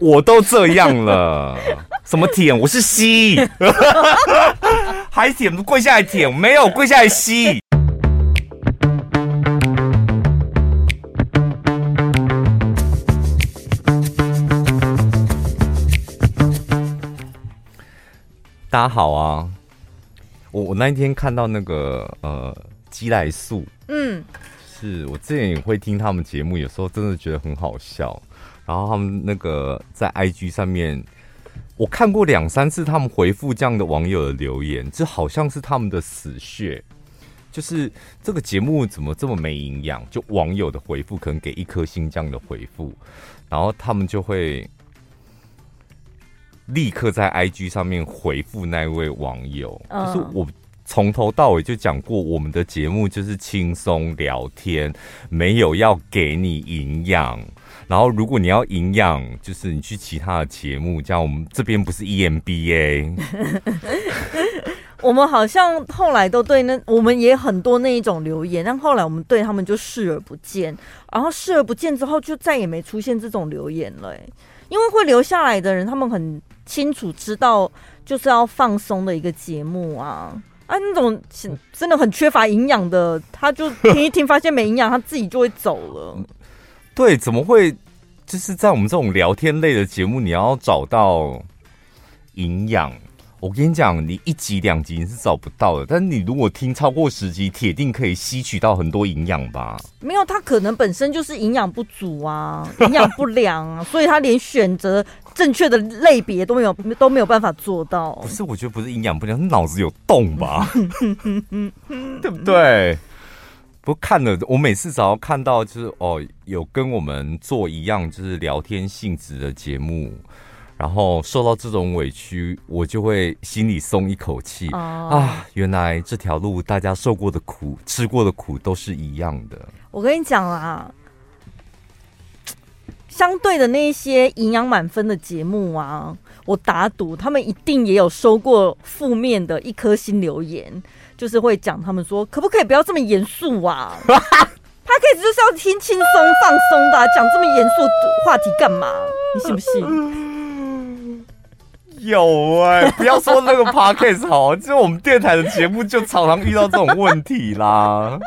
我都这样了，什么舔？我是吸，还舔？跪下来舔？没有，跪下来吸。大家好啊，我我那一天看到那个呃鸡来素，嗯，是我之前也会听他们节目，有时候真的觉得很好笑。然后他们那个在 IG 上面，我看过两三次他们回复这样的网友的留言，这好像是他们的死穴，就是这个节目怎么这么没营养？就网友的回复可能给一颗星这样的回复，然后他们就会立刻在 IG 上面回复那位网友，就是我从头到尾就讲过，我们的节目就是轻松聊天，没有要给你营养。然后，如果你要营养，就是你去其他的节目，这样我们这边不是 EMBA。我们好像后来都对那，我们也很多那一种留言，但后来我们对他们就视而不见。然后视而不见之后，就再也没出现这种留言了。因为会留下来的人，他们很清楚知道，就是要放松的一个节目啊。啊，那种真的很缺乏营养的，他就听一听，发现没营养，他自己就会走了。对，怎么会？就是在我们这种聊天类的节目，你要找到营养，我跟你讲，你一集两集你是找不到的。但是你如果听超过十集，铁定可以吸取到很多营养吧？没有，他可能本身就是营养不足啊，营养不良啊，所以他连选择正确的类别都没有，都没有办法做到。不是，我觉得不是营养不良，是脑子有洞吧？对不对？不看了，我每次只要看到就是哦，有跟我们做一样就是聊天性质的节目，然后受到这种委屈，我就会心里松一口气、oh. 啊！原来这条路大家受过的苦、吃过的苦都是一样的。我跟你讲啦，相对的那些营养满分的节目啊，我打赌他们一定也有收过负面的一颗星留言。就是会讲他们说，可不可以不要这么严肃啊？他可以就是要听轻松放松的、啊，讲这么严肃话题干嘛？你信不信？有哎、欸，不要说那个 podcast 好，就是我们电台的节目就常常遇到这种问题啦。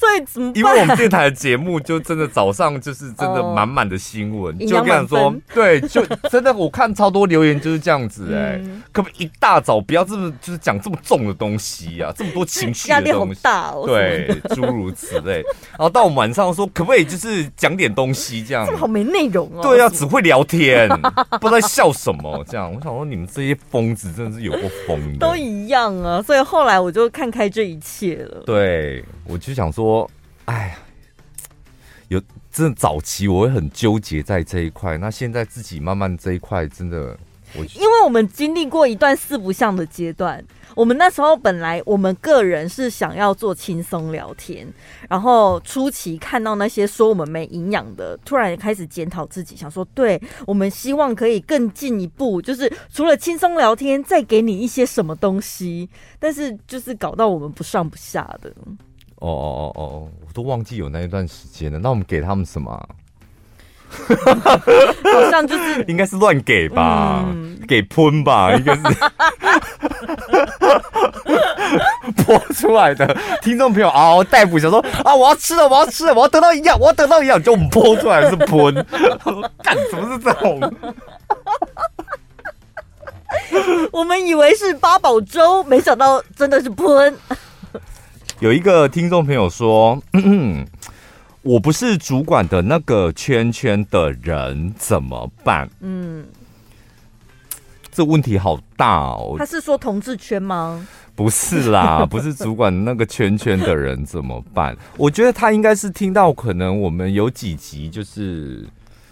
所以怎么办？因为我们电台的节目就真的早上就是真的满满的新闻，哦、就跟你说，对，就真的我看超多留言就是这样子哎、欸，嗯、可不可以一大早不要这么就是讲这么重的东西啊，这么多情绪的东西，压力好大哦，对，诸如此类。然后到晚上说，可不可以就是讲点东西这样？这么好没内容哦。对啊，只会聊天，不知道在笑什么这样。我想说你们这些疯子真的是有过疯的，都一样啊。所以后来我就看开这一切了。对，我就想说。说，哎呀，有真的早期我会很纠结在这一块，那现在自己慢慢这一块真的，我因为我们经历过一段四不像的阶段，我们那时候本来我们个人是想要做轻松聊天，然后初期看到那些说我们没营养的，突然开始检讨自己，想说，对，我们希望可以更进一步，就是除了轻松聊天，再给你一些什么东西，但是就是搞到我们不上不下的。哦哦哦哦，我都忘记有那一段时间了。那我们给他们什么、啊？好像就是 应该是乱给吧，嗯、给喷吧，应该是 泼出来的。听众朋友啊，大夫想说啊，我要吃了，我要吃了，我要得到营养，我要得到营养，就我们泼出来是喷。干什么是这种？我们以为是八宝粥，没想到真的是喷。有一个听众朋友说：“ 我不是主管的那个圈圈的人怎么办？”嗯，这问题好大哦。他是说同志圈吗？不是啦，不是主管那个圈圈的人怎么办？我觉得他应该是听到可能我们有几集就是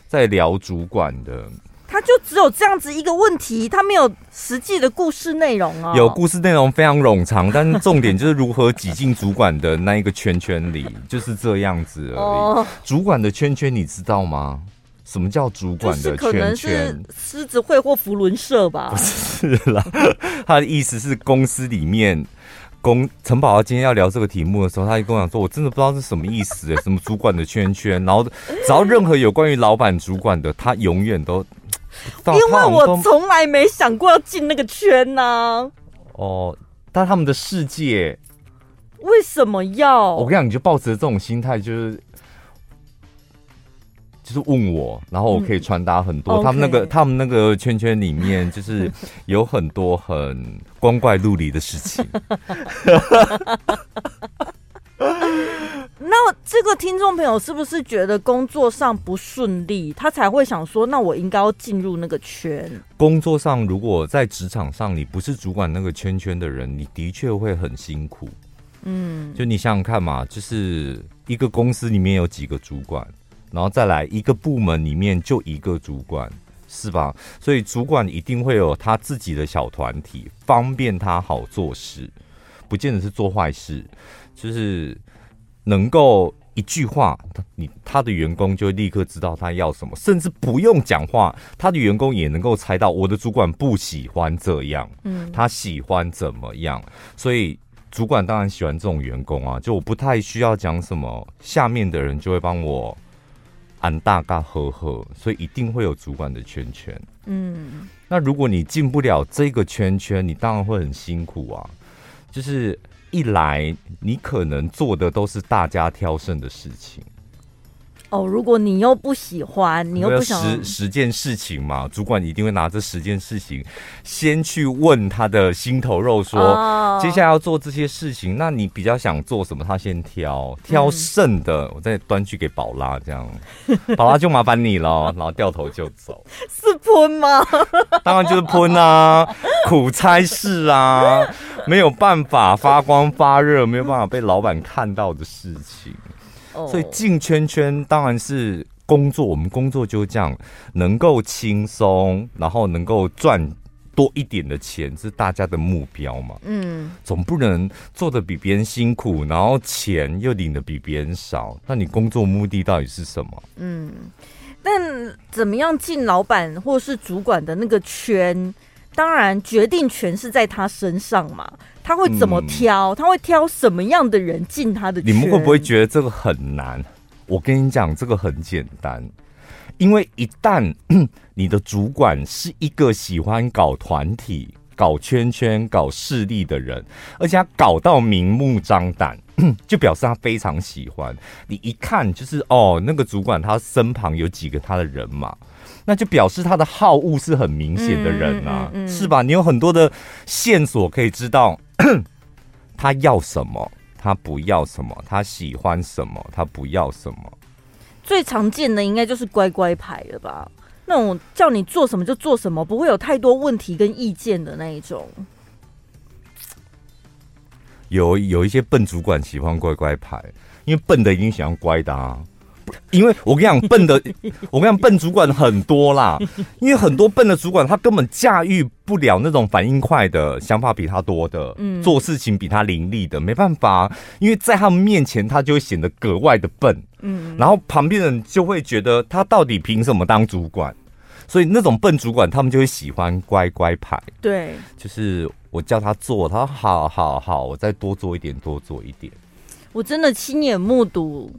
在聊主管的。他就只有这样子一个问题，他没有实际的故事内容哦。有故事内容非常冗长，但是重点就是如何挤进主管的那一个圈圈里，就是这样子而已。哦、主管的圈圈你知道吗？什么叫主管的圈圈？可能是狮子会或福伦社吧？不是啦，他的意思是公司里面公陈宝今天要聊这个题目的时候，他就跟我讲说：“我真的不知道是什么意思，什么主管的圈圈。”然后只要任何有关于老板主管的，他永远都，因为我从来没想过要进那个圈呢、啊。哦，但他们的世界为什么要？我跟你讲，你就抱持这种心态，就是。就是问我，然后我可以传达很多。嗯、他们那个.他们那个圈圈里面，就是有很多很光怪陆离的事情。那这个听众朋友是不是觉得工作上不顺利，他才会想说，那我应该要进入那个圈？工作上，如果在职场上你不是主管那个圈圈的人，你的确会很辛苦。嗯，就你想想看嘛，就是一个公司里面有几个主管。然后再来一个部门里面就一个主管，是吧？所以主管一定会有他自己的小团体，方便他好做事，不见得是做坏事，就是能够一句话，他你他的员工就立刻知道他要什么，甚至不用讲话，他的员工也能够猜到我的主管不喜欢这样，嗯，他喜欢怎么样，所以主管当然喜欢这种员工啊，就我不太需要讲什么，下面的人就会帮我。按大嘎呵呵，所以一定会有主管的圈圈。嗯，那如果你进不了这个圈圈，你当然会很辛苦啊。就是一来，你可能做的都是大家挑剩的事情。哦，如果你又不喜欢，你又不想十十件事情嘛，主管一定会拿这十件事情先去问他的心头肉，说、哦、接下来要做这些事情，那你比较想做什么？他先挑，挑剩的，嗯、我再端去给宝拉，这样 宝拉就麻烦你了，然后掉头就走，是喷吗？当然就是喷啊，苦差事啊，没有办法发光发热，没有办法被老板看到的事情。所以进圈圈当然是工作，我们工作就这样，能够轻松，然后能够赚多一点的钱，是大家的目标嘛。嗯，总不能做的比别人辛苦，然后钱又领的比别人少，那你工作目的到底是什么？嗯，但怎么样进老板或是主管的那个圈？当然，决定权是在他身上嘛。他会怎么挑？嗯、他会挑什么样的人进他的圈？你们会不会觉得这个很难？我跟你讲，这个很简单，因为一旦 你的主管是一个喜欢搞团体、搞圈圈、搞势力的人，而且他搞到明目张胆，就表示他非常喜欢。你一看就是哦，那个主管他身旁有几个他的人嘛。那就表示他的好恶是很明显的人啊，嗯嗯嗯、是吧？你有很多的线索可以知道 他要什么，他不要什么，他喜欢什么，他不要什么。最常见的应该就是乖乖牌了吧？那种叫你做什么就做什么，不会有太多问题跟意见的那一种。有有一些笨主管喜欢乖乖牌，因为笨的一定喜欢乖的啊。因为我跟你讲，笨的，我跟你讲，笨主管很多啦。因为很多笨的主管，他根本驾驭不了那种反应快的、想法比他多的、嗯，做事情比他伶俐的，没办法。因为在他们面前，他就会显得格外的笨。嗯，然后旁边人就会觉得他到底凭什么当主管？所以那种笨主管，他们就会喜欢乖乖牌。对，就是我叫他做，他说好好好，我再多做一点，多做一点。我真的亲眼目睹。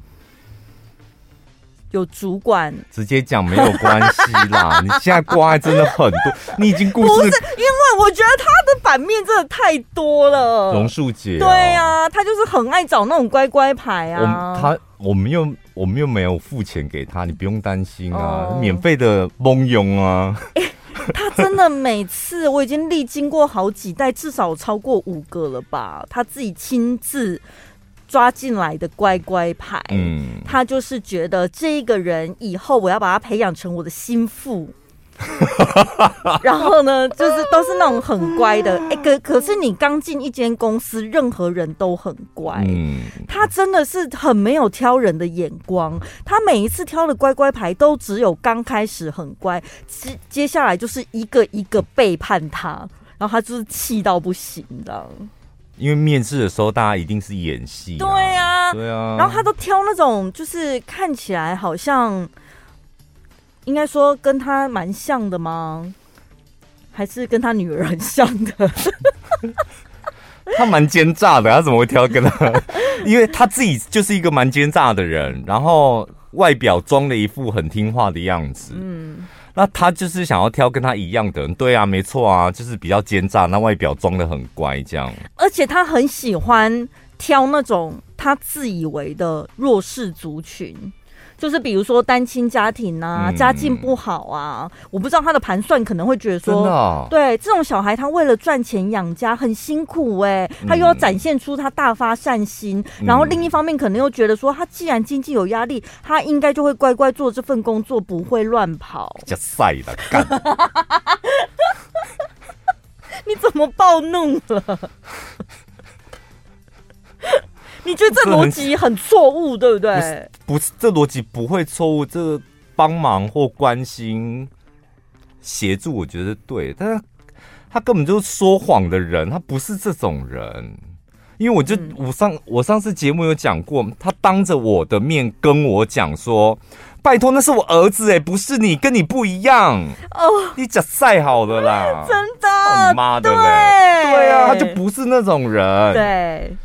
有主管直接讲没有关系啦，你现在瓜真的很多，你已经故事不是因为我觉得他的版面真的太多了。榕树姐、啊，对呀、啊，他就是很爱找那种乖乖牌啊。他我们又我们又没有付钱给他，你不用担心啊，哦、免费的蒙佣啊、欸。他真的每次我已经历经过好几代，至少超过五个了吧，他自己亲自。抓进来的乖乖牌，嗯，他就是觉得这一个人以后我要把他培养成我的心腹，然后呢，就是都是那种很乖的，哎、欸，可可是你刚进一间公司，任何人都很乖，嗯，他真的是很没有挑人的眼光，他每一次挑的乖乖牌都只有刚开始很乖，接接下来就是一个一个背叛他，然后他就是气到不行，这样。因为面试的时候，大家一定是演戏。对呀，对啊。然后他都挑那种，就是看起来好像，应该说跟他蛮像的吗？还是跟他女儿很像的？他蛮奸诈的，他怎么会挑跟他？因为他自己就是一个蛮奸诈的人，然后外表装了一副很听话的样子。嗯，那他就是想要挑跟他一样的人。对啊，没错啊，就是比较奸诈，那外表装的很乖这样。而且他很喜欢挑那种他自以为的弱势族群。就是比如说单亲家庭啊，家境不好啊，嗯、我不知道他的盘算可能会觉得说，对这种小孩，他为了赚钱养家很辛苦哎、欸，他又要展现出他大发善心，嗯、然后另一方面可能又觉得说，他既然经济有压力，他应该就会乖乖做这份工作，不会乱跑。你怎么暴怒了？你觉得这逻辑很错误，对不对？不是，这逻辑不会错误。这个帮忙或关心、协助，我觉得对。但是他根本就是说谎的人，他不是这种人。因为我就我上我上次节目有讲过，他当着我的面跟我讲说：“拜托，那是我儿子哎，不是你，跟你不一样哦。”你讲太好了啦，真的，妈的嘞！对啊，他就不是那种人。对。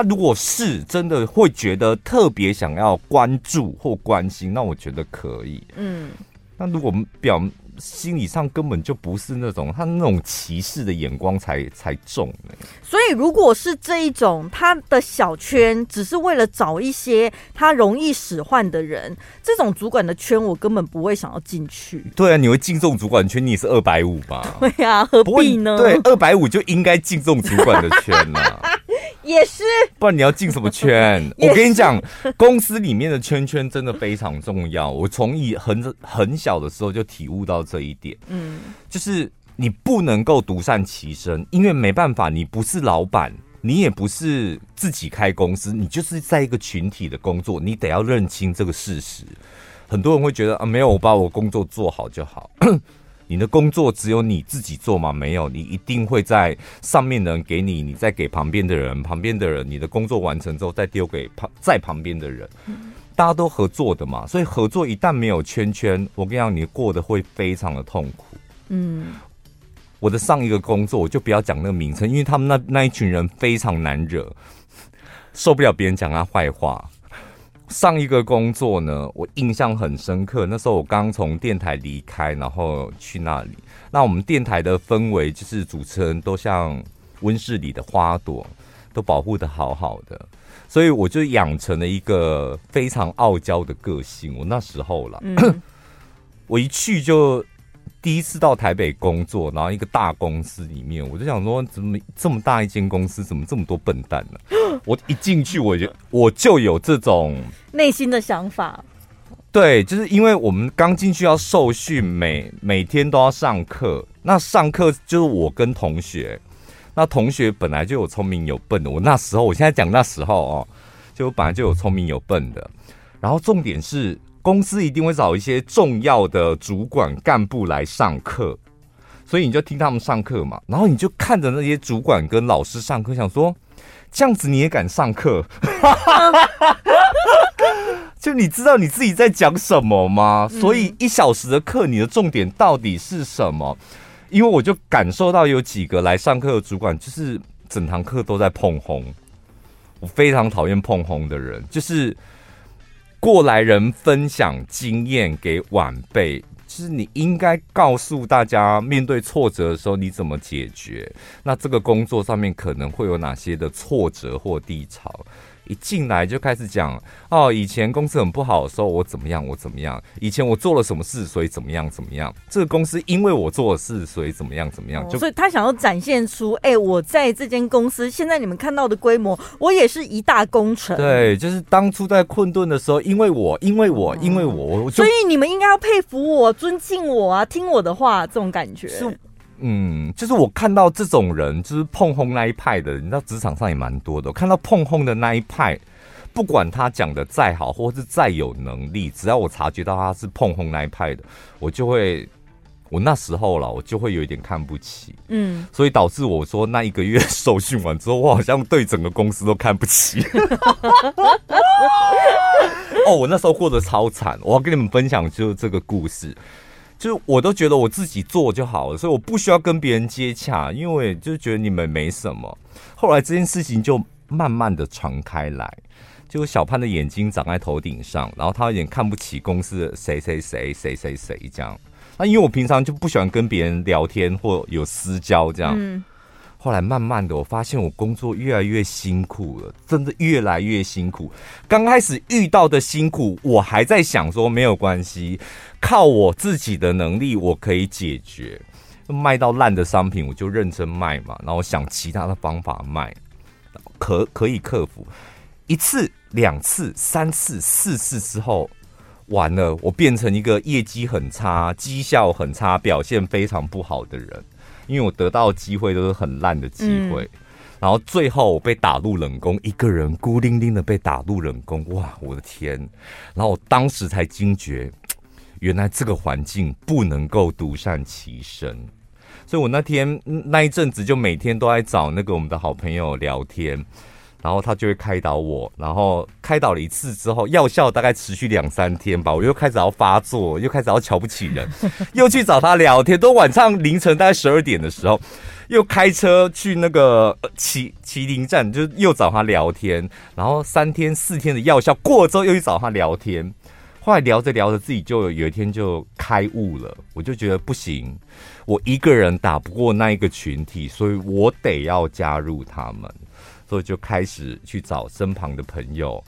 他如果是真的会觉得特别想要关注或关心，那我觉得可以。嗯，那如果表心理上根本就不是那种，他那种歧视的眼光才才重呢。所以，如果是这一种，他的小圈只是为了找一些他容易使唤的人，这种主管的圈，我根本不会想要进去。对啊，你会进这种主管圈，你也是二百五吧？对啊，何必呢？对，二百五就应该进这种主管的圈啊。也是，不然你要进什么圈？我跟你讲，公司里面的圈圈真的非常重要。我从以很很小的时候就体悟到这一点。嗯，就是你不能够独善其身，因为没办法，你不是老板，你也不是自己开公司，你就是在一个群体的工作，你得要认清这个事实。很多人会觉得啊，没有，我把我工作做好就好。你的工作只有你自己做吗？没有，你一定会在上面的人给你，你再给旁边的人，旁边的人，你的工作完成之后再丢给旁在旁边的人，大家都合作的嘛。所以合作一旦没有圈圈，我跟你讲，你过得会非常的痛苦。嗯，我的上一个工作我就不要讲那个名称，因为他们那那一群人非常难惹，受不了别人讲他坏话。上一个工作呢，我印象很深刻。那时候我刚从电台离开，然后去那里。那我们电台的氛围就是主持人都像温室里的花朵，都保护的好好的。所以我就养成了一个非常傲娇的个性。我那时候了，嗯、我一去就。第一次到台北工作，然后一个大公司里面，我就想说，怎么这么大一间公司，怎么这么多笨蛋呢？我一进去，我就我就有这种内心的想法。对，就是因为我们刚进去要受训，每每天都要上课。那上课就是我跟同学，那同学本来就有聪明有笨的。我那时候，我现在讲那时候哦，就本来就有聪明有笨的。然后重点是。公司一定会找一些重要的主管干部来上课，所以你就听他们上课嘛，然后你就看着那些主管跟老师上课，想说这样子你也敢上课？就你知道你自己在讲什么吗？所以一小时的课，你的重点到底是什么？因为我就感受到有几个来上课的主管，就是整堂课都在碰红，我非常讨厌碰红的人，就是。过来人分享经验给晚辈，是你应该告诉大家，面对挫折的时候你怎么解决？那这个工作上面可能会有哪些的挫折或低潮？一进来就开始讲哦，以前公司很不好的时候，我怎么样，我怎么样？以前我做了什么事，所以怎么样，怎么样？这个公司因为我做的事，所以怎么样，怎么样？就、哦、所以他想要展现出，哎、欸，我在这间公司，现在你们看到的规模，我也是一大功臣。对，就是当初在困顿的时候，因为我，因为我，因为我，嗯、所以你们应该要佩服我，尊敬我啊，听我的话，这种感觉。嗯，就是我看到这种人，就是碰轰那一派的，你知道职场上也蛮多的。我看到碰轰的那一派，不管他讲的再好，或是再有能力，只要我察觉到他是碰轰那一派的，我就会，我那时候了，我就会有一点看不起。嗯，所以导致我说那一个月受训完之后，我好像对整个公司都看不起。哦，我那时候过得超惨，我要跟你们分享就是这个故事。就我都觉得我自己做就好了，所以我不需要跟别人接洽，因为我就觉得你们没什么。后来这件事情就慢慢的传开来，就小潘的眼睛长在头顶上，然后他有点看不起公司的谁谁谁谁谁谁这样。那因为我平常就不喜欢跟别人聊天或有私交这样。后来慢慢的，我发现我工作越来越辛苦了，真的越来越辛苦。刚开始遇到的辛苦，我还在想说没有关系，靠我自己的能力我可以解决。卖到烂的商品，我就认真卖嘛。然后想其他的方法卖，可可以克服。一次、两次、三次、四次之后，完了，我变成一个业绩很差、绩效很差、表现非常不好的人。因为我得到的机会都是很烂的机会，嗯，然后最后我被打入冷宫，一个人孤零零的被打入冷宫，哇，我的天！然后我当时才惊觉，原来这个环境不能够独善其身，所以我那天那一阵子就每天都在找那个我们的好朋友聊天。然后他就会开导我，然后开导了一次之后，药效大概持续两三天吧，我又开始要发作，又开始要瞧不起人，又去找他聊天，都晚上凌晨大概十二点的时候，又开车去那个麒麒麟站，就又找他聊天，然后三天四天的药效过了之后，又去找他聊天，后来聊着聊着，自己就有一天就开悟了，我就觉得不行，我一个人打不过那一个群体，所以我得要加入他们。所以就开始去找身旁的朋友、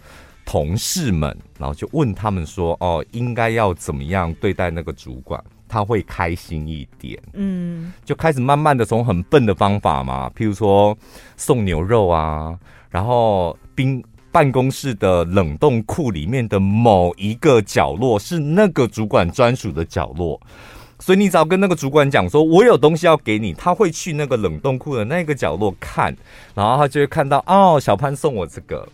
同事们，然后就问他们说：“哦，应该要怎么样对待那个主管，他会开心一点？”嗯，就开始慢慢的从很笨的方法嘛，譬如说送牛肉啊，然后冰办公室的冷冻库里面的某一个角落是那个主管专属的角落。所以你只要跟那个主管讲说，我有东西要给你，他会去那个冷冻库的那个角落看，然后他就会看到哦，小潘送我这个。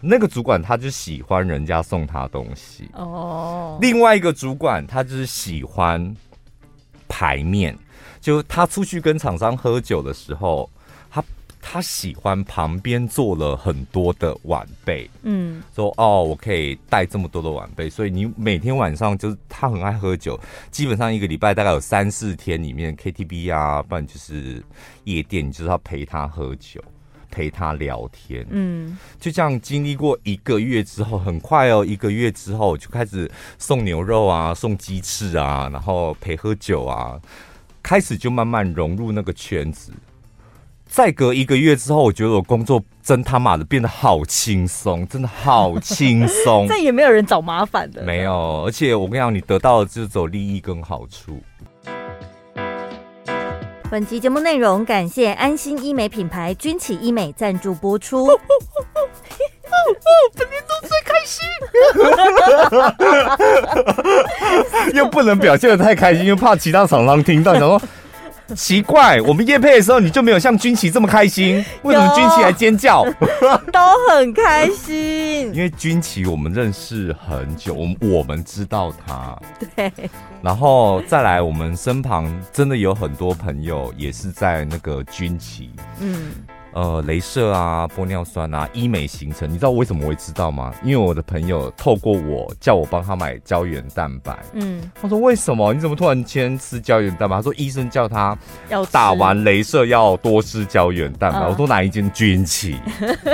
那个主管他就喜欢人家送他东西哦。另外一个主管他就是喜欢排面，就他出去跟厂商喝酒的时候。他喜欢旁边坐了很多的晚辈，嗯，说哦，我可以带这么多的晚辈，所以你每天晚上就是他很爱喝酒，基本上一个礼拜大概有三四天里面 KTV 啊，不然就是夜店，你就是要陪他喝酒，陪他聊天，嗯，就这样经历过一个月之后，很快哦，一个月之后就开始送牛肉啊，送鸡翅啊，然后陪喝酒啊，开始就慢慢融入那个圈子。再隔一个月之后，我觉得我工作真他妈的变得好轻松，真的好轻松。再也没有人找麻烦的，没有。而且我跟你讲，你得到的就是走利益跟好处。本集节目内容感谢安心医美品牌君启医美赞助播出。本年度最开心，又不能表现的太开心，又怕其他厂商听到，然后。奇怪，我们夜配的时候你就没有像军旗这么开心？为什么军旗还尖叫？都很开心，因为军旗我们认识很久，我们我们知道他。对，然后再来，我们身旁真的有很多朋友也是在那个军旗。嗯。呃，镭射啊，玻尿酸啊，医美形成，你知道我为什么会知道吗？因为我的朋友透过我叫我帮他买胶原蛋白。嗯，他说为什么？你怎么突然间吃胶原蛋白？他说医生叫他要打完镭射要多吃胶原蛋白。我说哪一间？军企。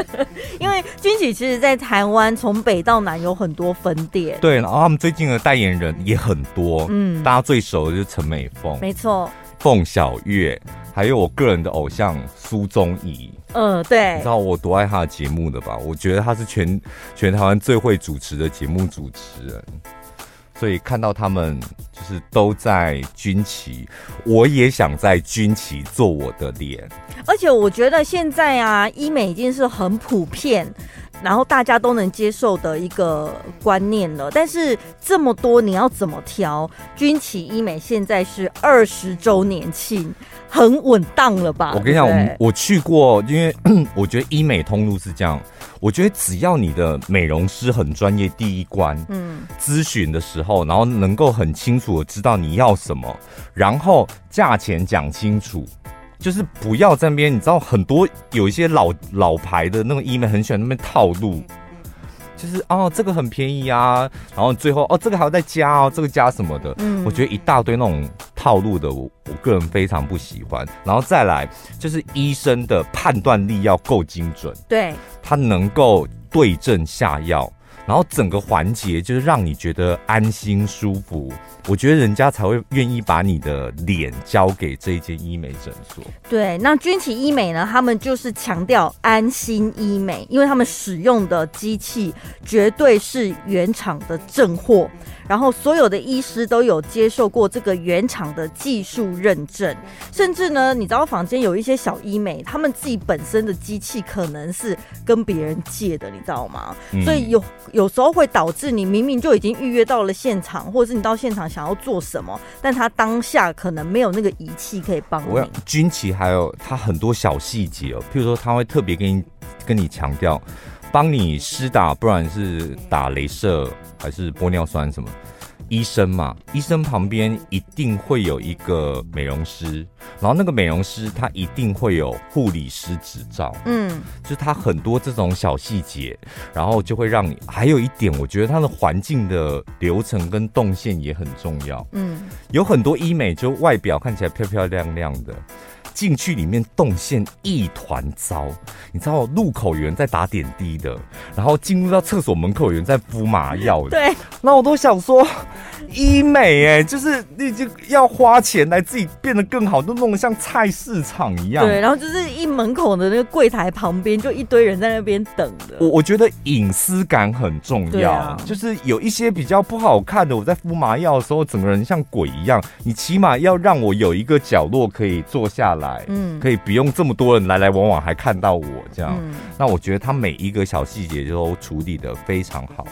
因为军企其实在台湾从北到南有很多分店。对，然后他们最近的代言人也很多。嗯，大家最熟的就是陈美凤。没错。凤小岳。还有我个人的偶像苏宗仪，嗯，对，你知道我多爱他的节目的吧？我觉得他是全全台湾最会主持的节目主持人，所以看到他们就是都在军旗，我也想在军旗做我的脸。而且我觉得现在啊，医美已经是很普遍，然后大家都能接受的一个观念了。但是这么多你要怎么挑？军旗医美现在是二十周年庆。很稳当了吧？我跟你讲，我我去过，因为 我觉得医美通路是这样。我觉得只要你的美容师很专业，第一关，嗯，咨询的时候，然后能够很清楚的知道你要什么，然后价钱讲清楚，就是不要在那边。你知道很多有一些老老牌的那种医美，很喜欢那边套路。就是哦，这个很便宜啊，然后最后哦，这个还要再加哦，这个加什么的，嗯，我觉得一大堆那种套路的，我我个人非常不喜欢。然后再来就是医生的判断力要够精准，对，他能够对症下药。然后整个环节就是让你觉得安心舒服，我觉得人家才会愿意把你的脸交给这一间医美诊所。对，那军旗医美呢？他们就是强调安心医美，因为他们使用的机器绝对是原厂的正货。然后所有的医师都有接受过这个原厂的技术认证，甚至呢，你知道坊间有一些小医美，他们自己本身的机器可能是跟别人借的，你知道吗？嗯、所以有有时候会导致你明明就已经预约到了现场，或者是你到现场想要做什么，但他当下可能没有那个仪器可以帮你。我君启还有他很多小细节哦，譬如说他会特别跟你跟你强调。帮你施打，不然是打镭射还是玻尿酸什么？医生嘛，医生旁边一定会有一个美容师，然后那个美容师他一定会有护理师执照，嗯，就是他很多这种小细节，然后就会让你。还有一点，我觉得它的环境的流程跟动线也很重要，嗯，有很多医美就外表看起来漂漂亮亮的。进去里面动线一团糟，你知道路口有人在打点滴的，然后进入到厕所门口有人在敷麻药的，对，那我都想说。医美哎、欸，就是你就要花钱来自己变得更好，都弄得像菜市场一样。对，然后就是一门口的那个柜台旁边就一堆人在那边等的。我我觉得隐私感很重要，啊、就是有一些比较不好看的，我在敷麻药的时候，整个人像鬼一样。你起码要让我有一个角落可以坐下来，嗯，可以不用这么多人来来往往还看到我这样。嗯、那我觉得他每一个小细节都处理的非常好。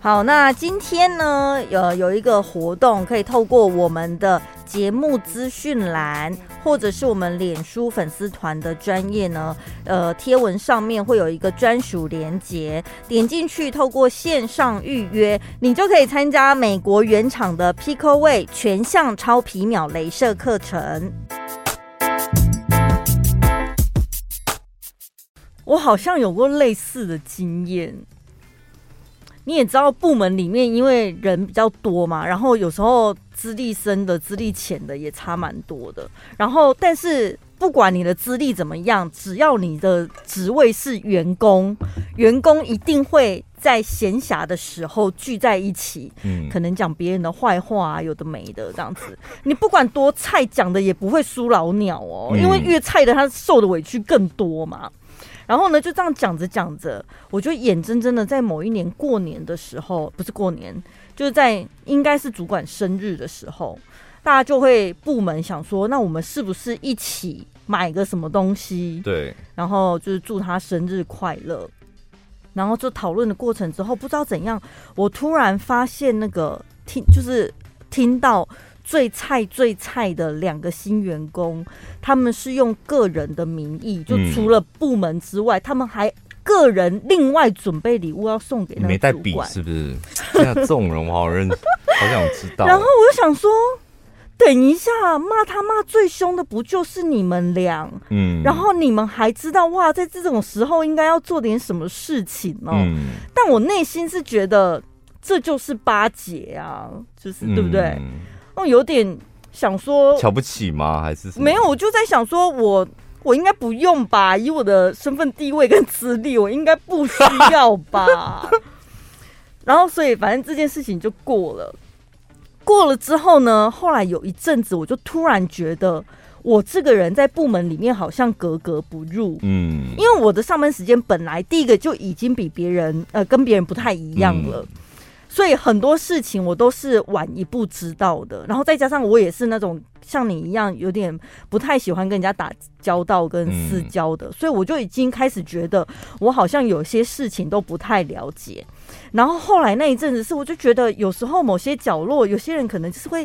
好，那今天呢，有有一个活动，可以透过我们的节目资讯栏，或者是我们脸书粉丝团的专业呢，呃，贴文上面会有一个专属连接，点进去，透过线上预约，你就可以参加美国原厂的 Picoway 全项超皮秒镭射课程。我好像有过类似的经验。你也知道，部门里面因为人比较多嘛，然后有时候资历深的、资历浅的也差蛮多的。然后，但是不管你的资历怎么样，只要你的职位是员工，员工一定会在闲暇的时候聚在一起，嗯，可能讲别人的坏话啊，有的没的这样子。你不管多菜，讲的也不会输老鸟哦，因为越菜的他受的委屈更多嘛。然后呢，就这样讲着讲着，我就眼睁睁的在某一年过年的时候，不是过年，就是在应该是主管生日的时候，大家就会部门想说，那我们是不是一起买个什么东西？对，然后就是祝他生日快乐。然后就讨论的过程之后，不知道怎样，我突然发现那个听，就是听到。最菜最菜的两个新员工，他们是用个人的名义，就除了部门之外，嗯、他们还个人另外准备礼物要送给那个。没带笔是不是？像这种人我好认，好想知道。然后我就想说，等一下骂他骂最凶的不就是你们俩？嗯。然后你们还知道哇，在这种时候应该要做点什么事情哦。嗯。但我内心是觉得这就是巴结啊，就是、嗯、对不对？我有点想说瞧不起吗？还是？没有，我就在想说我，我我应该不用吧？以我的身份地位跟资历，我应该不需要吧？然后，所以反正这件事情就过了。过了之后呢，后来有一阵子，我就突然觉得，我这个人在部门里面好像格格不入。嗯，因为我的上班时间本来第一个就已经比别人呃跟别人不太一样了。嗯所以很多事情我都是晚一步知道的，然后再加上我也是那种像你一样有点不太喜欢跟人家打交道跟私交的，所以我就已经开始觉得我好像有些事情都不太了解。然后后来那一阵子是，我就觉得有时候某些角落有些人可能就是会，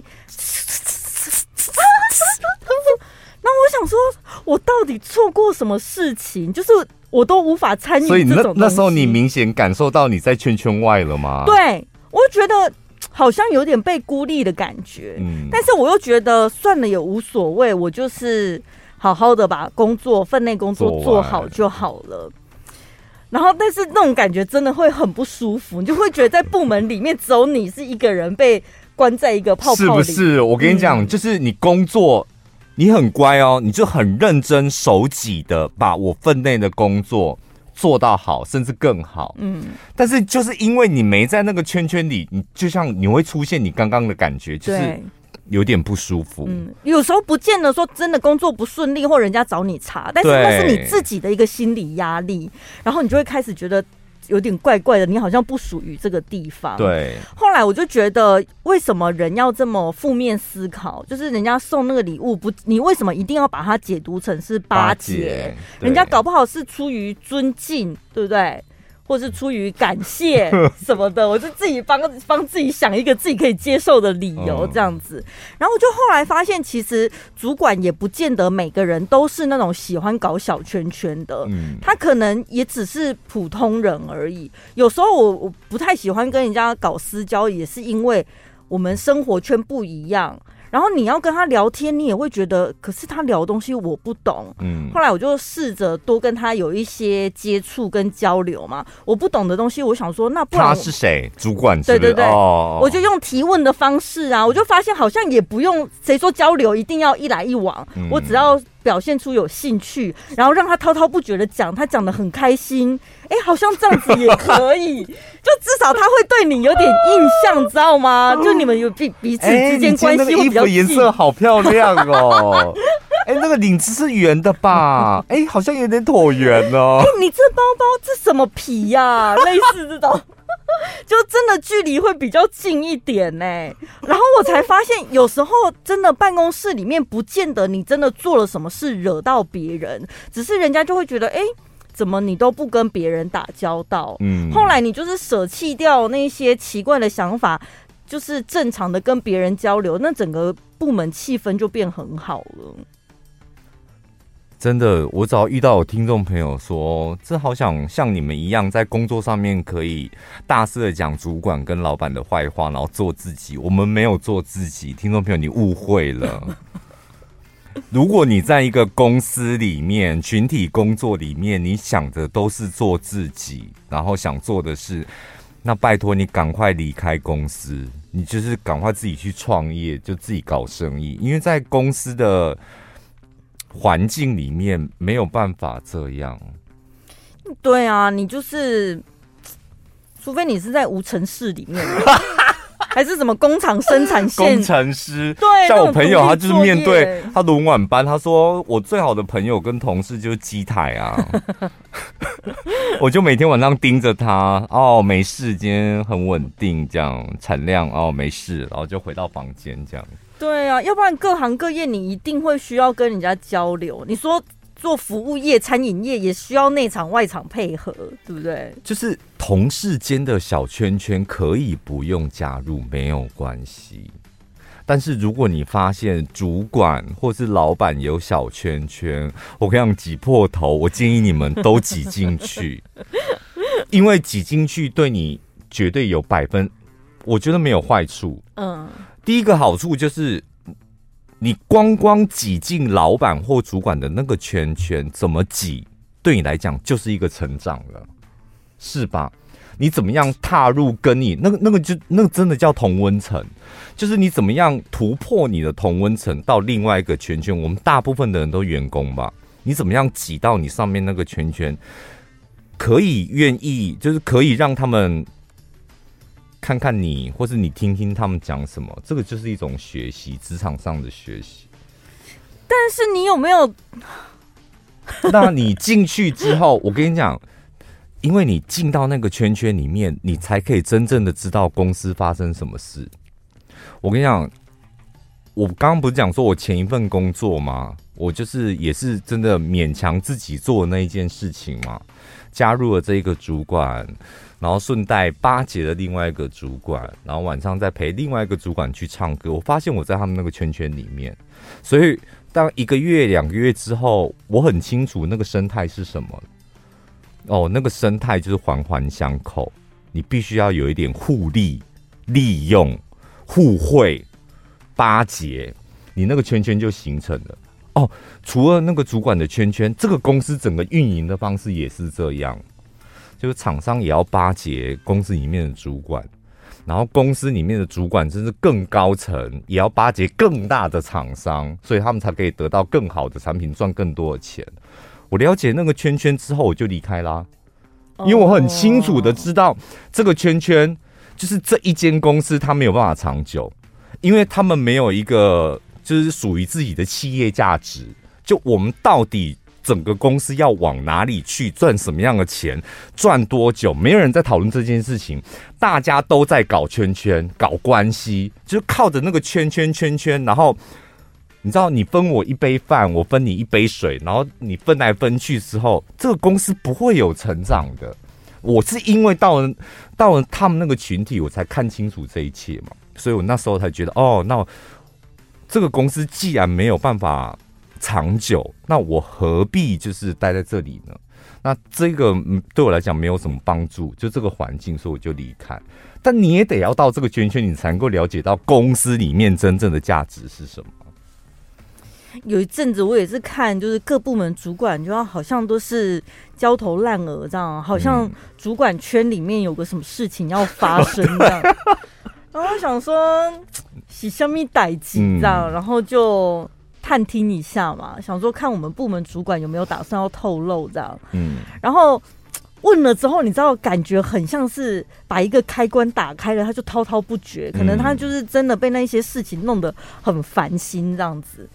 那我想说，我到底错过什么事情？就是我都无法参与。所以那那时候你明显感受到你在圈圈外了吗？对。我就觉得好像有点被孤立的感觉，嗯，但是我又觉得算了也无所谓，我就是好好的把工作分内工作做好就好了。然后但是那种感觉真的会很不舒服，你就会觉得在部门里面只有你是一个人被关在一个泡泡里。是不是？我跟你讲，嗯、就是你工作，你很乖哦，你就很认真守己的把我分内的工作做到好，甚至更好。嗯，但是就是因为你没在那个圈圈里，你就像你会出现你刚刚的感觉，就是。有点不舒服。嗯，有时候不见得说真的工作不顺利或人家找你茬，但是那是你自己的一个心理压力，然后你就会开始觉得有点怪怪的，你好像不属于这个地方。对。后来我就觉得，为什么人要这么负面思考？就是人家送那个礼物不，你为什么一定要把它解读成是巴结？人家搞不好是出于尊敬，对不对？或是出于感谢 什么的，我就自己帮帮自己想一个自己可以接受的理由，这样子。然后我就后来发现，其实主管也不见得每个人都是那种喜欢搞小圈圈的，他可能也只是普通人而已。有时候我我不太喜欢跟人家搞私交，也是因为我们生活圈不一样。然后你要跟他聊天，你也会觉得，可是他聊的东西我不懂。嗯，后来我就试着多跟他有一些接触跟交流嘛。我不懂的东西，我想说，那不然他是谁？主管是不是？对对对，哦，我就用提问的方式啊，我就发现好像也不用谁说交流一定要一来一往，嗯，我只要。表现出有兴趣，然后让他滔滔不绝的讲，他讲得很开心。哎，好像这样子也可以，就至少他会对你有点印象，知道吗？就你们有彼彼此之间关系会比较近。衣服颜色好漂亮哦！哎，那个领子是圆的吧？哎，好像有点椭圆哦。哎，你这包包这什么皮呀、啊？类似这种。就真的距离会比较近一点呢，然后我才发现，有时候真的办公室里面不见得你真的做了什么事惹到别人，只是人家就会觉得，哎，怎么你都不跟别人打交道？嗯，后来你就是舍弃掉那些奇怪的想法，就是正常的跟别人交流，那整个部门气氛就变很好了。真的，我只要遇到有听众朋友说，这好想像你们一样，在工作上面可以大肆的讲主管跟老板的坏话，然后做自己。我们没有做自己，听众朋友，你误会了。如果你在一个公司里面，群体工作里面，你想的都是做自己，然后想做的事，那拜托你赶快离开公司，你就是赶快自己去创业，就自己搞生意，因为在公司的。环境里面没有办法这样。对啊，你就是，除非你是在无尘室里面，还是什么工厂生产线工程师。对，像我朋友，他就是面对他轮晚班，他说我最好的朋友跟同事就是机台啊，我就每天晚上盯着他，哦，没事，今天很稳定，这样产量哦没事，然后就回到房间这样。对啊，要不然各行各业你一定会需要跟人家交流。你说做服务业、餐饮业也需要内场外场配合，对不对？就是同事间的小圈圈可以不用加入，没有关系。但是如果你发现主管或是老板有小圈圈，我跟你讲，挤破头，我建议你们都挤进去，因为挤进去对你绝对有百分，我觉得没有坏处。嗯。第一个好处就是，你光光挤进老板或主管的那个圈圈，怎么挤，对你来讲就是一个成长了，是吧？你怎么样踏入跟你那个那个就那个真的叫同温层，就是你怎么样突破你的同温层到另外一个圈圈。我们大部分的人都员工吧，你怎么样挤到你上面那个圈圈，可以愿意，就是可以让他们。看看你，或是你听听他们讲什么，这个就是一种学习，职场上的学习。但是你有没有？那你进去之后，我跟你讲，因为你进到那个圈圈里面，你才可以真正的知道公司发生什么事。我跟你讲，我刚刚不是讲说我前一份工作吗？我就是也是真的勉强自己做那一件事情嘛，加入了这个主管。然后顺带巴结了另外一个主管，然后晚上再陪另外一个主管去唱歌。我发现我在他们那个圈圈里面，所以当一个月、两个月之后，我很清楚那个生态是什么。哦，那个生态就是环环相扣，你必须要有一点互利、利用、互惠、巴结，你那个圈圈就形成了。哦，除了那个主管的圈圈，这个公司整个运营的方式也是这样。就是厂商也要巴结公司里面的主管，然后公司里面的主管甚至更高层也要巴结更大的厂商，所以他们才可以得到更好的产品，赚更多的钱。我了解那个圈圈之后，我就离开啦，因为我很清楚的知道这个圈圈就是这一间公司，它没有办法长久，因为他们没有一个就是属于自己的企业价值。就我们到底整个公司要往哪里去，赚什么样的钱，赚多久？没有人在讨论这件事情，大家都在搞圈圈、搞关系，就是靠着那个圈圈圈圈。然后你知道，你分我一杯饭，我分你一杯水，然后你分来分去之后，这个公司不会有成长的。我是因为到了到了他们那个群体，我才看清楚这一切嘛，所以我那时候才觉得，哦，那这个公司既然没有办法。长久，那我何必就是待在这里呢？那这个对我来讲没有什么帮助，就这个环境，所以我就离开。但你也得要到这个圈圈，你才能够了解到公司里面真正的价值是什么。有一阵子我也是看，就是各部门主管就要好像都是焦头烂额这样，好像主管圈里面有个什么事情要发生这样。然后我想说，是什么代志这样，然后就。探听一下嘛，想说看我们部门主管有没有打算要透露这样，嗯，然后问了之后，你知道感觉很像是把一个开关打开了，他就滔滔不绝，可能他就是真的被那些事情弄得很烦心这样子。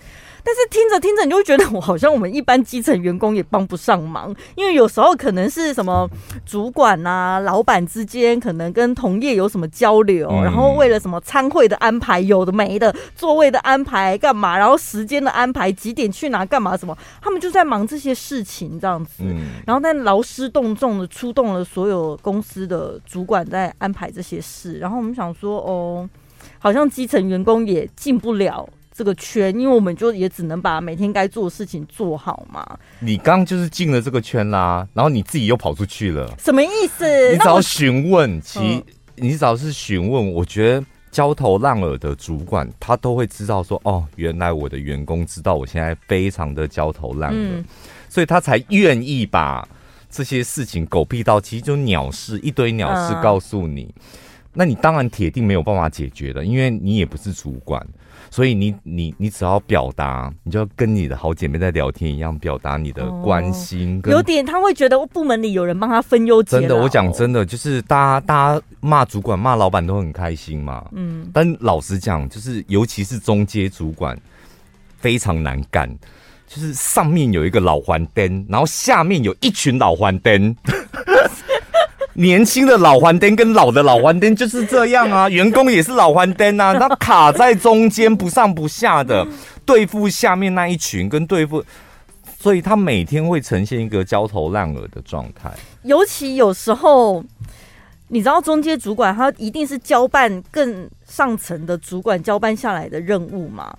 但是听着听着，你就会觉得我好像我们一般基层员工也帮不上忙，因为有时候可能是什么主管啊、老板之间可能跟同业有什么交流，然后为了什么参会的安排，有的没的，座位的安排干嘛，然后时间的安排，几点去哪干嘛什么，他们就在忙这些事情这样子，然后但劳师动众的出动了所有公司的主管在安排这些事，然后我们想说，哦，好像基层员工也进不了。这个圈，因为我们就也只能把每天该做的事情做好嘛。你刚就是进了这个圈啦，然后你自己又跑出去了，什么意思？你只要询问，其实你只要是询问，我觉得焦头烂额的主管他都会知道说，哦，原来我的员工知道我现在非常的焦头烂额，嗯、所以他才愿意把这些事情狗屁到，其实就鸟事一堆鸟事告诉你。嗯、那你当然铁定没有办法解决的，因为你也不是主管。所以你你你只要表达，你就要跟你的好姐妹在聊天一样，表达你的关心。有点他会觉得部门里有人帮他分忧。真的，我讲真的，就是大家大家骂主管骂老板都很开心嘛。嗯。但老实讲，就是尤其是中阶主管非常难干，就是上面有一个老黄灯，然后下面有一群老黄灯。年轻的老黄灯跟老的老黄灯就是这样啊，员工也是老黄灯啊，他卡在中间不上不下的对付下面那一群，跟对付，所以他每天会呈现一个焦头烂额的状态。尤其有时候，你知道中阶主管他一定是交办更上层的主管交办下来的任务嘛，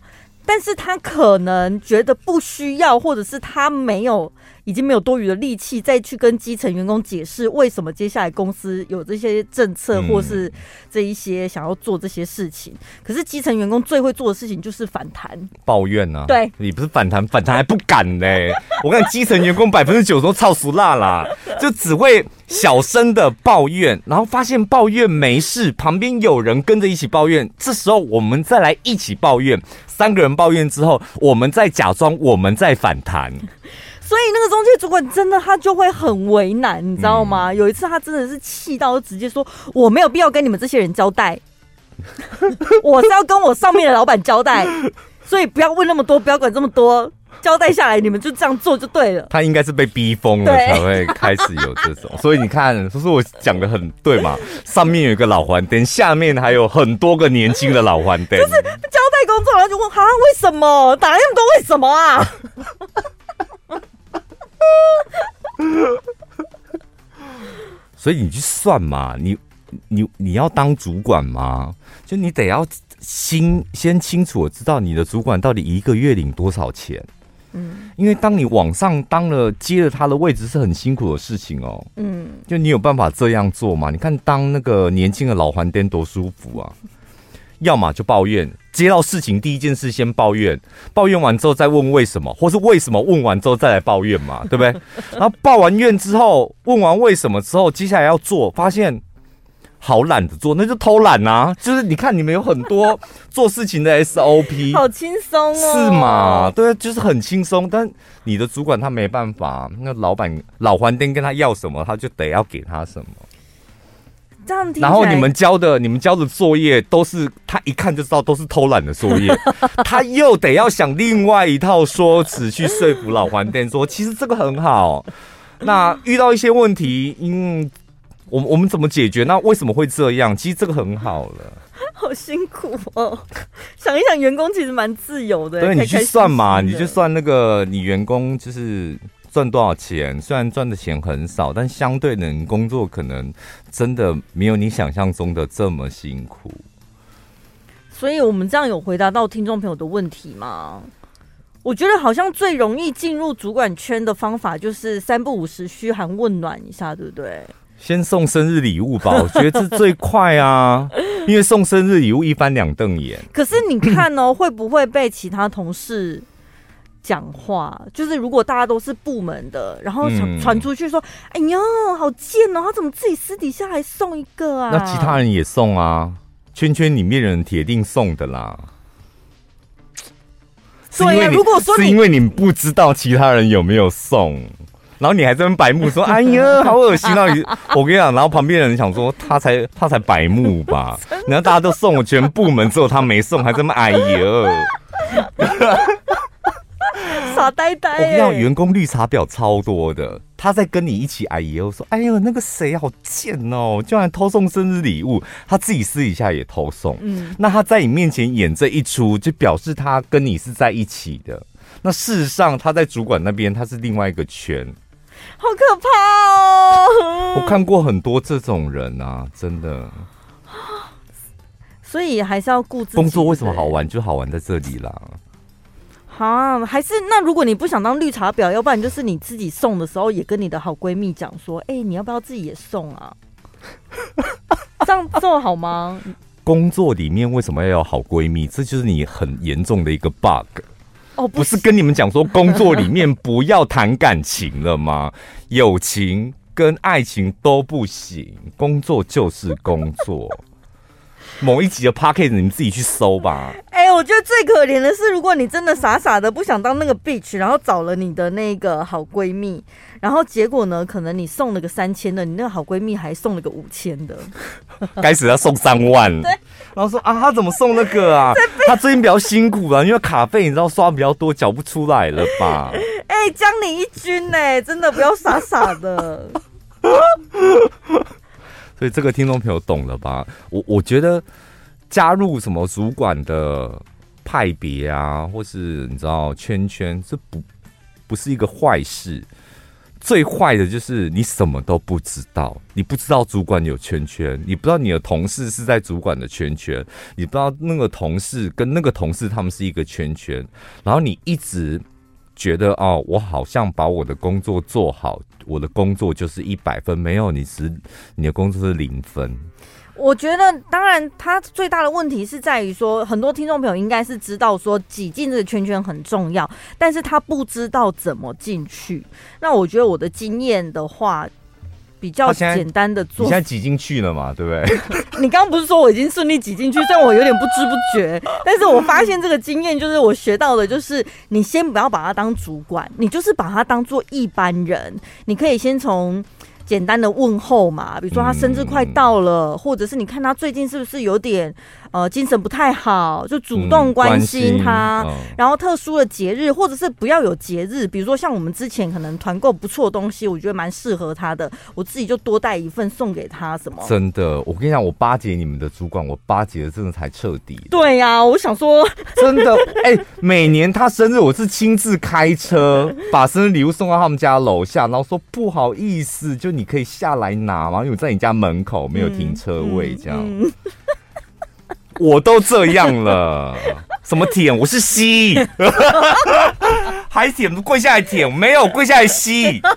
但是他可能觉得不需要，或者是他没有。已经没有多余的力气再去跟基层员工解释为什么接下来公司有这些政策，或是这一些想要做这些事情。可是基层员工最会做的事情就是反弹、抱怨呢、啊。对，你不是反弹，反弹还不敢呢。我看基层员工百分之九十都操俗辣啦，就只会小声的抱怨，然后发现抱怨没事，旁边有人跟着一起抱怨，这时候我们再来一起抱怨，三个人抱怨之后，我们再假装我们在反弹。所以那个中介主管真的他就会很为难，你知道吗？嗯、有一次他真的是气到直接说：“我没有必要跟你们这些人交代，我是要跟我上面的老板交代，所以不要问那么多，不要管这么多，交代下来你们就这样做就对了。”他应该是被逼疯了才会开始有这种。所以你看，说是我讲的很对嘛？上面有一个老黄灯，下面还有很多个年轻的老黄灯，就是交代工作，然后就问：“啊，为什么打那么多？为什么啊？”所以你去算嘛，你你你要当主管吗？就你得要心先清楚，我知道你的主管到底一个月领多少钱。嗯，因为当你往上当了，接了他的位置是很辛苦的事情哦。嗯，就你有办法这样做吗？你看当那个年轻的老黄颠多舒服啊！要么就抱怨，接到事情第一件事先抱怨，抱怨完之后再问为什么，或是为什么问完之后再来抱怨嘛，对不对？然后抱完怨之后，问完为什么之后，接下来要做，发现。好懒得做，那就偷懒啊！就是你看，你们有很多 做事情的 SOP，好轻松哦，是嘛？对，就是很轻松。但你的主管他没办法，那老板老黄丁跟他要什么，他就得要给他什么。这样听。然后你们交的，你们交的作业都是他一看就知道都是偷懒的作业，他又得要想另外一套说辞去说服老黄丁说，其实这个很好。那遇到一些问题，嗯。我我们怎么解决？那为什么会这样？其实这个很好了。好辛苦哦！想一想，员工其实蛮自由的。对，你去算嘛，你就算那个你员工就是赚多少钱，虽然赚的钱很少，但相对的，你工作可能真的没有你想象中的这么辛苦。所以我们这样有回答到听众朋友的问题吗？我觉得好像最容易进入主管圈的方法就是三不五时嘘寒问暖一下，对不对？先送生日礼物吧，我觉得这最快啊，因为送生日礼物一翻两瞪眼。可是你看哦，会不会被其他同事讲话？就是如果大家都是部门的，然后传传出去说：“哎呦，好贱哦，他怎么自己私底下还送一个啊？”那其他人也送啊，圈圈里面人铁定送的啦。对呀，如果说是因为你们不知道其他人有没有送。然后你还在那白目说：“ 哎呀，好恶心啊！”你我跟你讲，然后旁边的人想说：“他才他才白目吧？”然后大家都送我全部门，之后他没送，还这么哎呀，傻呆呆。我跟你讲，员工绿茶婊超多的，他在跟你一起哎呀，我说：“哎呦，那个谁好贱哦，居然偷送生日礼物，他自己私底下也偷送。”嗯，那他在你面前演这一出，就表示他跟你是在一起的。那事实上，他在主管那边，他是另外一个圈。好可怕哦！我看过很多这种人啊，真的。所以还是要顾自己。工作为什么好玩？就好玩在这里啦。好，还是那如果你不想当绿茶婊，要不然就是你自己送的时候，也跟你的好闺蜜讲说：“哎、欸，你要不要自己也送啊？” 这样做好吗？工作里面为什么要有好闺蜜？这就是你很严重的一个 bug。哦，不是跟你们讲说工作里面 不要谈感情了吗？友情跟爱情都不行，工作就是工作。某一集的 podcast 你们自己去搜吧。我觉得最可怜的是，如果你真的傻傻的不想当那个 bitch，然后找了你的那个好闺蜜，然后结果呢，可能你送了个三千的，你那个好闺蜜还送了个五千的，该死要送三万。对，然后说啊，他怎么送那个啊？他最近比较辛苦啊，因为卡费你知道刷比较多，缴不出来了吧？哎、欸，将你一军呢、欸，真的不要傻傻的。所以这个听众朋友懂了吧？我我觉得加入什么主管的派别啊，或是你知道圈圈，这不不是一个坏事。最坏的就是你什么都不知道，你不知道主管有圈圈，你不知道你的同事是在主管的圈圈，你不知道那个同事跟那个同事他们是一个圈圈，然后你一直觉得哦，我好像把我的工作做好。我的工作就是一百分，没有你是你的工作是零分。我觉得，当然，他最大的问题是在于说，很多听众朋友应该是知道说挤进这个圈圈很重要，但是他不知道怎么进去。那我觉得我的经验的话。比较简单的做，你现在挤进去了嘛？对不对？你刚刚不是说我已经顺利挤进去，虽然我有点不知不觉，但是我发现这个经验就是我学到的，就是你先不要把他当主管，你就是把他当做一般人，你可以先从简单的问候嘛，比如说他生日快到了，或者是你看他最近是不是有点。呃，精神不太好，就主动关心他。嗯、然后特殊的节日，或者是不要有节日，比如说像我们之前可能团购不错的东西，我觉得蛮适合他的，我自己就多带一份送给他。什么？真的，我跟你讲，我巴结你们的主管，我巴结的真的才彻底。对呀、啊，我想说，真的，哎、欸，每年他生日，我是亲自开车把生日礼物送到他们家楼下，然后说不好意思，就你可以下来拿吗？因为我在你家门口没有停车位，这样。嗯嗯我都这样了，什么舔？我是吸，还舔？不跪下来舔？没有跪下来吸。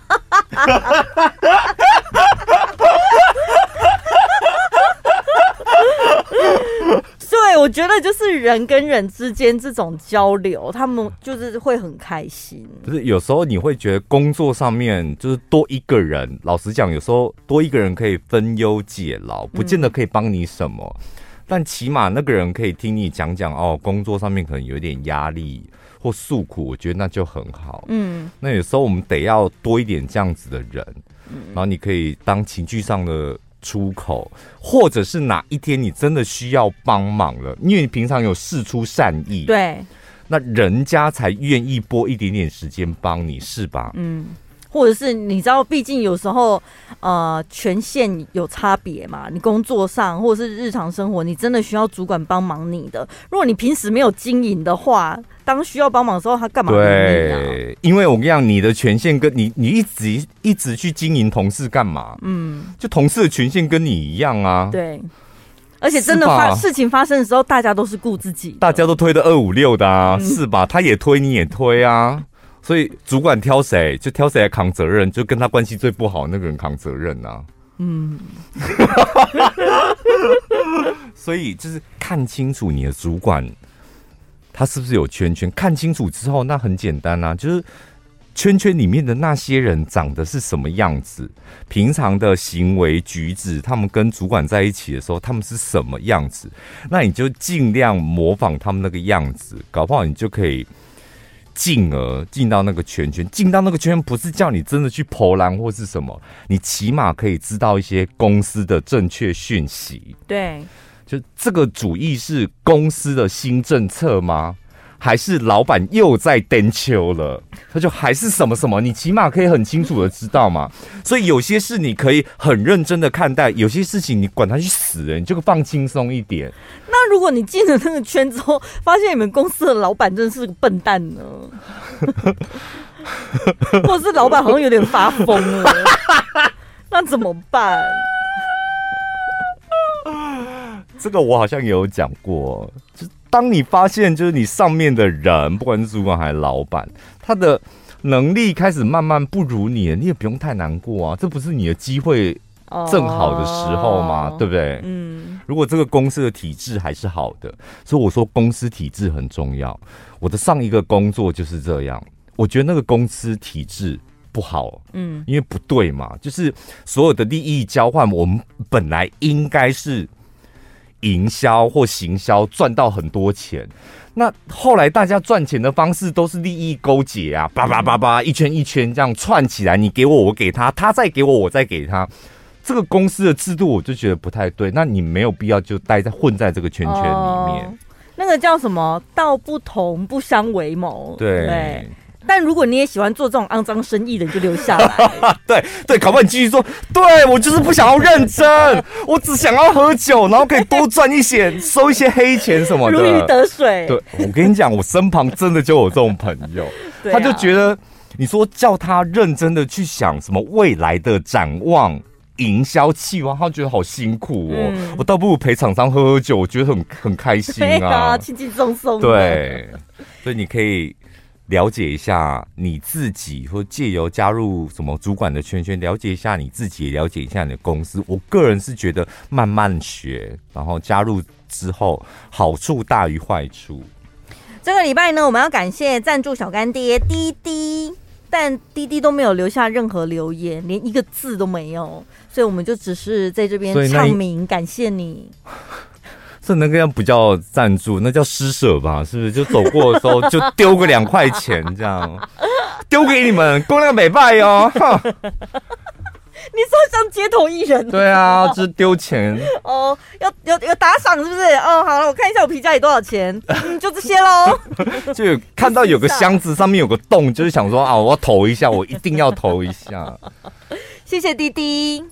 对，我觉得就是人跟人之间这种交流，他们就是会很开心。不是有时候你会觉得工作上面就是多一个人，老实讲，有时候多一个人可以分忧解劳，不见得可以帮你什么，嗯、但起码那个人可以听你讲讲哦，工作上面可能有点压力或诉苦，我觉得那就很好。嗯，那有时候我们得要多一点这样子的人，然后你可以当情绪上的。出口，或者是哪一天你真的需要帮忙了，因为你平常有事出善意，对，那人家才愿意拨一点点时间帮你，是吧？嗯。或者是你知道，毕竟有时候，呃，权限有差别嘛。你工作上或者是日常生活，你真的需要主管帮忙你的。如果你平时没有经营的话，当需要帮忙的时候，他干嘛？对，因为我跟你讲，你的权限跟你，你一直一直去经营同事干嘛？嗯，就同事的权限跟你一样啊。对，而且真的发事情发生的时候，大家都是顾自己，大家都推的二五六的啊，嗯、是吧？他也推，你也推啊。所以主管挑谁，就挑谁来扛责任，就跟他关系最不好那个人扛责任呐、啊。嗯，所以就是看清楚你的主管，他是不是有圈圈？看清楚之后，那很简单啊，就是圈圈里面的那些人长得是什么样子，平常的行为举止，他们跟主管在一起的时候，他们是什么样子？那你就尽量模仿他们那个样子，搞不好你就可以。进而进到那个圈圈，进到那个圈圈不是叫你真的去投篮或是什么，你起码可以知道一些公司的正确讯息。对，就这个主意是公司的新政策吗？还是老板又在登秋了？他就还是什么什么，你起码可以很清楚的知道嘛。所以有些事你可以很认真的看待，有些事情你管他去死了，你就放轻松一点。那如果你进了那个圈之后，发现你们公司的老板真的是个笨蛋呢？或者是老板好像有点发疯了？那怎么办？这个我好像也有讲过，就。当你发现，就是你上面的人，不管是主管还是老板，他的能力开始慢慢不如你，你也不用太难过啊。这不是你的机会正好的时候吗？Oh, 对不对？嗯。如果这个公司的体制还是好的，所以我说公司体制很重要。我的上一个工作就是这样，我觉得那个公司体制不好，嗯，因为不对嘛，就是所有的利益交换，我们本来应该是。营销或行销赚到很多钱，那后来大家赚钱的方式都是利益勾结啊，叭叭叭叭，一圈一圈这样串起来，你给我，我给他，他再给我，我再给他。这个公司的制度我就觉得不太对，那你没有必要就待在混在这个圈圈里面。哦，那个叫什么？道不同不相为谋。对。对但如果你也喜欢做这种肮脏生意的，你就留下来。对对，搞不好你继续说。对，我就是不想要认真，我只想要喝酒，然后可以多赚一些，收一些黑钱什么的。如鱼得水。对，我跟你讲，我身旁真的就有这种朋友，他就觉得你说叫他认真的去想什么未来的展望、营销企划，他觉得好辛苦哦。嗯、我倒不如陪厂商喝喝酒，我觉得很很开心啊，轻轻松松。对，所以你可以。了解一下你自己，或借由加入什么主管的圈圈，了解一下你自己，了解一下你的公司。我个人是觉得慢慢学，然后加入之后好处大于坏处。这个礼拜呢，我们要感谢赞助小干爹滴滴，但滴滴都没有留下任何留言，连一个字都没有，所以我们就只是在这边唱名感谢你。这那个样不叫赞助，那叫施舍吧？是不是？就走过的时候就丢个两块钱这样，丢给你们，供量美拜哦。你说像街头艺人？对啊，就是丢钱 哦。要有有打赏是不是？哦，好了，我看一下我皮夹里多少钱。嗯，就这些喽。就有看到有个箱子上面有个洞，就是想说啊，我要投一下，我一定要投一下。谢谢滴滴。